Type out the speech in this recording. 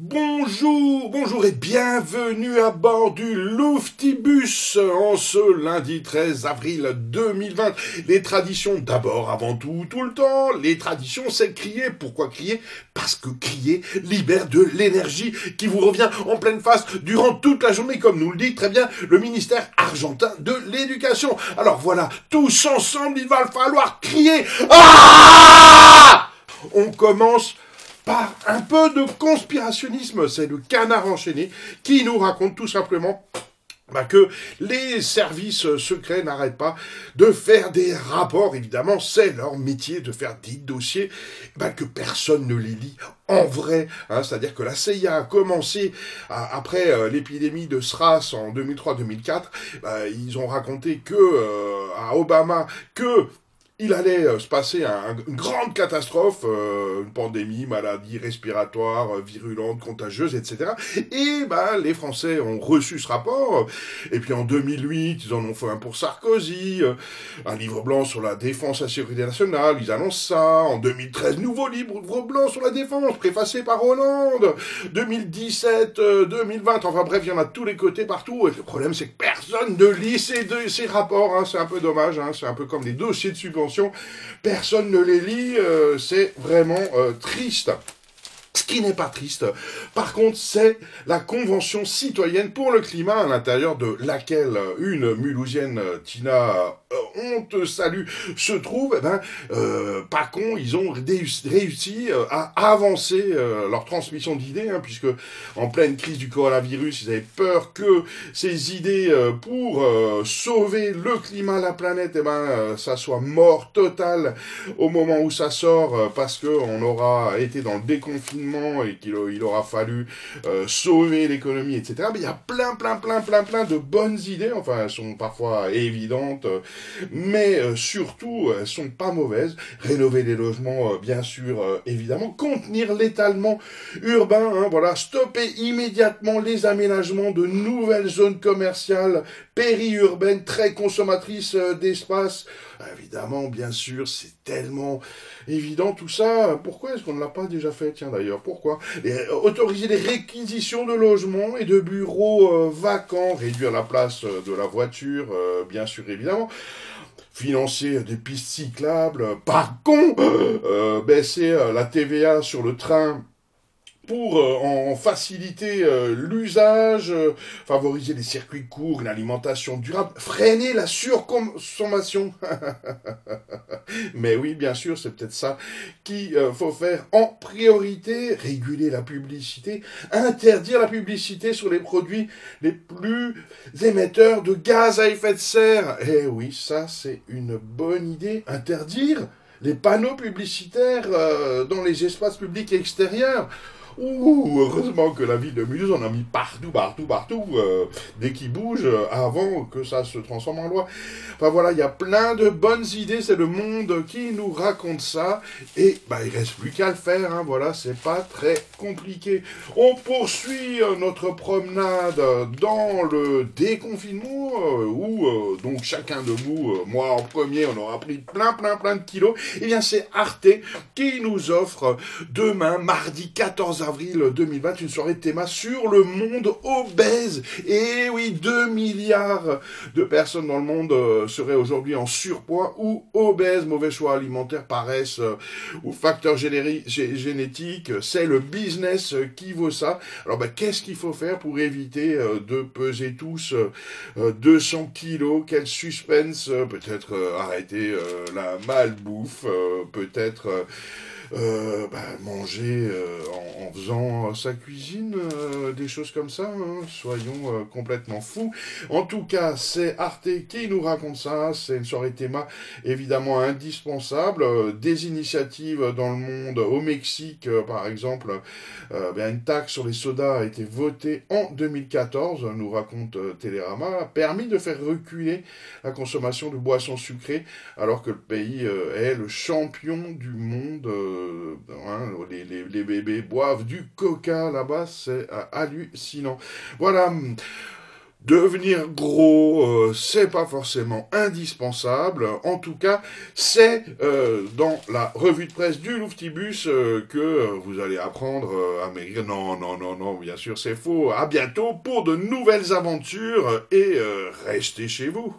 Bonjour, bonjour et bienvenue à bord du Louftibus en ce lundi 13 avril 2020. Les traditions d'abord, avant tout, tout le temps. Les traditions, c'est crier. Pourquoi crier? Parce que crier libère de l'énergie qui vous revient en pleine face durant toute la journée, comme nous le dit très bien le ministère argentin de l'éducation. Alors voilà, tous ensemble, il va falloir crier. Ah On commence par un peu de conspirationnisme. C'est le canard enchaîné qui nous raconte tout simplement bah, que les services secrets n'arrêtent pas de faire des rapports, évidemment, c'est leur métier de faire des dossiers, bah, que personne ne les lit en vrai, hein, c'est-à-dire que la CIA a commencé après euh, l'épidémie de SRAS en 2003-2004, bah, ils ont raconté que euh, à Obama que il allait euh, se passer une grande catastrophe, euh, une pandémie, maladie respiratoire, euh, virulente, contagieuse, etc. Et bah, les Français ont reçu ce rapport. Et puis en 2008, ils en ont fait un pour Sarkozy, un livre blanc sur la défense et la sécurité nationale, ils annoncent ça. En 2013, nouveau livre blanc sur la défense, préfacé par Hollande. 2017, 2020, enfin bref, il y en a de tous les côtés, partout. Et le problème, c'est que personne ne lit ces, rapports. Hein. C'est un peu dommage, hein. c'est un peu comme des dossiers de subvention personne ne les lit, euh, c'est vraiment euh, triste. Ce qui n'est pas triste, par contre, c'est la Convention citoyenne pour le climat à l'intérieur de laquelle une Mulhousienne, Tina on te salue se trouve, eh ben, euh, pas con, ils ont réussi euh, à avancer euh, leur transmission d'idées, hein, puisque en pleine crise du coronavirus, ils avaient peur que ces idées euh, pour sauver le climat, la planète, eh ben, ça soit mort total au moment où ça sort, parce que on aura été dans le déconfinement et qu'il il aura fallu sauver l'économie, etc. Mais il y a plein, plein, plein, plein, plein de bonnes idées. Enfin, elles sont parfois évidentes mais euh, surtout, elles sont pas mauvaises. Rénover les logements, euh, bien sûr, euh, évidemment. Contenir l'étalement urbain, hein, voilà. Stopper immédiatement les aménagements de nouvelles zones commerciales périurbaines très consommatrices d'espace. Évidemment, bien sûr, c'est tellement évident tout ça. Pourquoi est-ce qu'on ne l'a pas déjà fait Tiens d'ailleurs, pourquoi? Autoriser les réquisitions de logements et de bureaux vacants, réduire la place de la voiture, bien sûr, évidemment financer des pistes cyclables, par con, euh, baisser euh, la TVA sur le train pour euh, en faciliter euh, l'usage, euh, favoriser les circuits courts, une alimentation durable, freiner la surconsommation. Mais oui, bien sûr, c'est peut-être ça qu'il faut faire en priorité, réguler la publicité, interdire la publicité sur les produits les plus émetteurs de gaz à effet de serre. Eh oui, ça c'est une bonne idée. Interdire les panneaux publicitaires dans les espaces publics extérieurs. Ouh, heureusement que la ville de Mulhouse en a mis partout, partout, partout, euh, dès qu'il bouge, euh, avant que ça se transforme en loi. Enfin voilà, il y a plein de bonnes idées, c'est le monde qui nous raconte ça, et bah il reste plus qu'à le faire, hein, voilà, c'est pas très compliqué. On poursuit euh, notre promenade dans le déconfinement, où donc chacun de vous, moi en premier, on aura pris plein, plein, plein de kilos, et eh bien c'est Arte qui nous offre demain, mardi 14 avril 2020, une soirée de théma sur le monde obèse. Et oui, 2 milliards de personnes dans le monde euh, seraient aujourd'hui en surpoids ou obèses, mauvais choix alimentaires, paresse euh, ou facteurs génétiques. C'est le business qui vaut ça. Alors ben, qu'est-ce qu'il faut faire pour éviter euh, de peser tous 200 kilos? Quel suspense Peut-être arrêter la malbouffe, peut-être euh, bah, manger euh, en, faisant sa cuisine, euh, des choses comme ça, hein. soyons complètement fous. En tout cas, c'est Arte qui nous raconte ça, c'est une soirée théma évidemment indispensable, des initiatives dans le monde, au Mexique par exemple, ben, une taxe sur les sodas a été votée en 2014, nous raconte Télérama, a permis de faire reculer la consommation de boissons sucrées, alors que le pays est le champion du monde euh, hein, les, bébés boivent du coca là-bas, c'est hallucinant. Voilà. Devenir gros, euh, c'est pas forcément indispensable. En tout cas, c'est euh, dans la revue de presse du Louftibus euh, que vous allez apprendre à maigrir. Non, non, non, non, bien sûr, c'est faux. À bientôt pour de nouvelles aventures et restez chez vous.